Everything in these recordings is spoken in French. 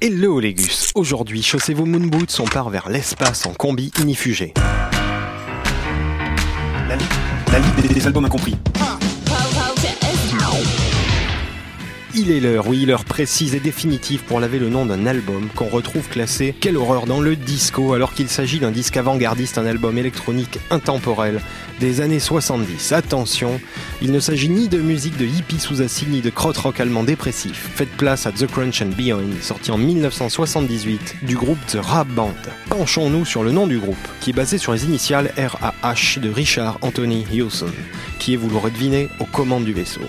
Hello Légus, aujourd'hui chaussez vos moon boots, on part vers l'espace en combi inifugé. La, li- la Ligue des, des albums incompris. Il est l'heure, oui, l'heure précise et définitive pour laver le nom d'un album qu'on retrouve classé, quelle horreur, dans le disco, alors qu'il s'agit d'un disque avant-gardiste, un album électronique intemporel des années 70. Attention, il ne s'agit ni de musique de hippie sous acide, ni de krautrock allemand dépressif. Faites place à The Crunch and Beyond, sorti en 1978 du groupe The Rap Band. Penchons-nous sur le nom du groupe, qui est basé sur les initiales RAH de Richard Anthony Hewson, qui est, vous l'aurez deviné, aux commandes du vaisseau.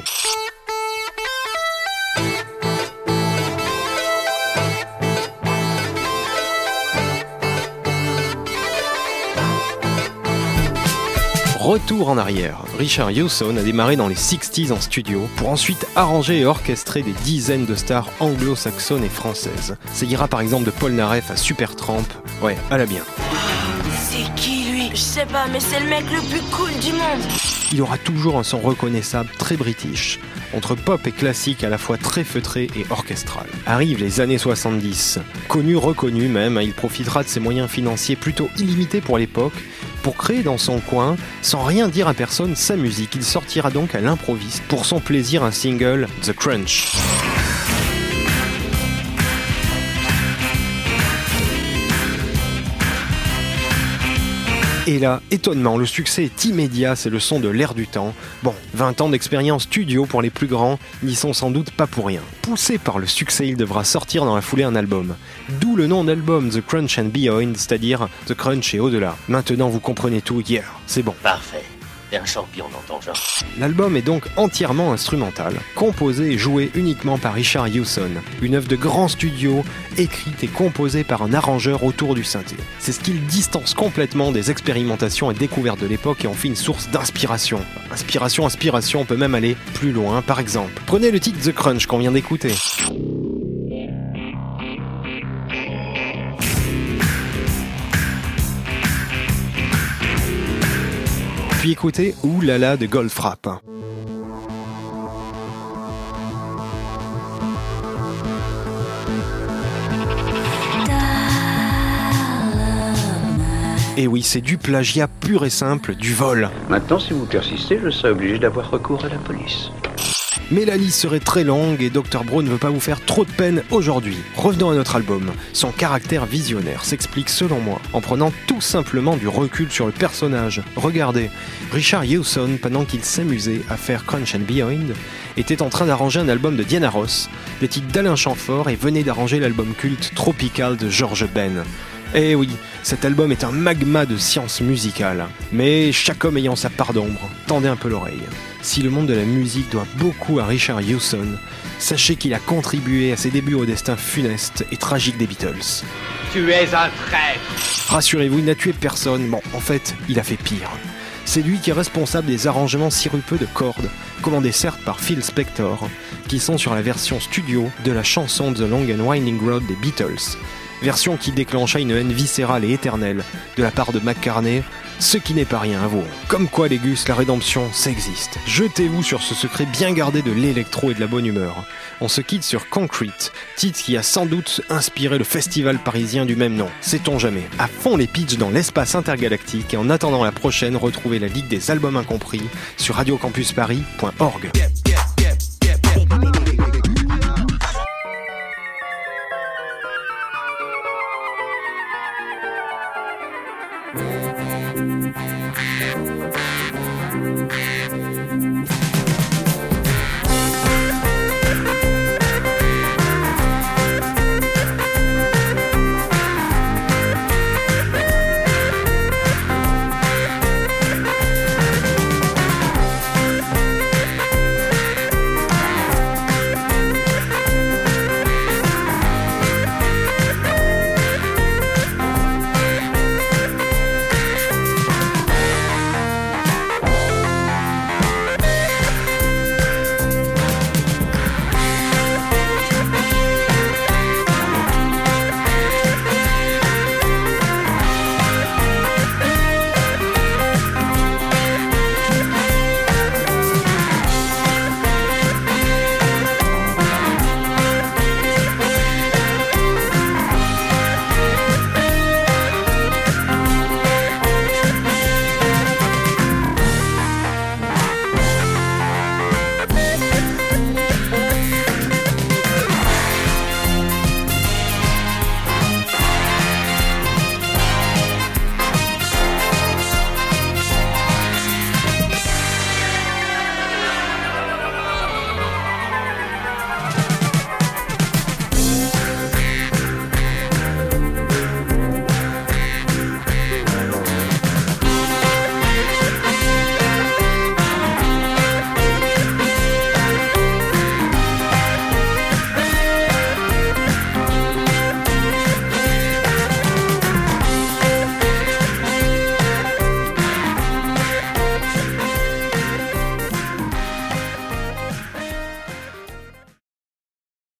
Retour en arrière. Richard Hewson a démarré dans les 60s en studio pour ensuite arranger et orchestrer des dizaines de stars anglo-saxonnes et françaises. Ça ira par exemple de Paul Naref à Supertramp. Ouais, à la bien. C'est qui lui? Je sais pas, mais c'est le mec le plus cool du monde. Il aura toujours un son reconnaissable très british, entre pop et classique à la fois très feutré et orchestral. Arrivent les années 70. Connu, reconnu même, il profitera de ses moyens financiers plutôt illimités pour l'époque pour créer dans son coin, sans rien dire à personne, sa musique. Il sortira donc à l'improviste pour son plaisir un single, The Crunch. Et là, étonnement, le succès est immédiat, c'est le son de l'air du temps. Bon, 20 ans d'expérience studio pour les plus grands n'y sont sans doute pas pour rien. Poussé par le succès, il devra sortir dans la foulée un album. D'où le nom d'album The Crunch and Beyond, c'est-à-dire The Crunch et au-delà. Maintenant vous comprenez tout, hier, c'est bon. Parfait. L'album est donc entièrement instrumental, composé et joué uniquement par Richard Hewson, une œuvre de grand studio, écrite et composée par un arrangeur autour du synthé. C'est ce qui le distance complètement des expérimentations et découvertes de l'époque et en fait une source d'inspiration. Inspiration, inspiration, on peut même aller plus loin, par exemple. Prenez le titre The Crunch qu'on vient d'écouter. Écoutez là de Goldfrapp. Et oui, c'est du plagiat pur et simple, du vol. Maintenant, si vous persistez, je serai obligé d'avoir recours à la police. Mais la liste serait très longue et Dr. Bro ne veut pas vous faire trop de peine aujourd'hui. Revenons à notre album. Son caractère visionnaire s'explique selon moi en prenant tout simplement du recul sur le personnage. Regardez, Richard Hewson, pendant qu'il s'amusait à faire Crunch and Beyond, était en train d'arranger un album de Diana Ross, des titres d'Alain Chamfort et venait d'arranger l'album culte Tropical de George Ben. Eh oui, cet album est un magma de science musicale. Mais chaque homme ayant sa part d'ombre, tendez un peu l'oreille. Si le monde de la musique doit beaucoup à Richard Hewson, sachez qu'il a contribué à ses débuts au destin funeste et tragique des Beatles. Tu es un traître Rassurez-vous, il n'a tué personne. Bon, en fait, il a fait pire. C'est lui qui est responsable des arrangements sirupeux de cordes, commandés certes par Phil Spector, qui sont sur la version studio de la chanson The Long and Winding Road des Beatles, version qui déclencha une haine viscérale et éternelle de la part de McCartney, ce qui n'est pas rien à vous. Comme quoi, Légus, la rédemption, ça. Jetez-vous sur ce secret bien gardé de l'électro et de la bonne humeur. On se quitte sur Concrete, titre qui a sans doute inspiré le festival parisien du même nom. Sait-on jamais À fond les pitchs dans l'espace intergalactique et en attendant la prochaine, retrouvez la Ligue des albums incompris sur radiocampusparis.org.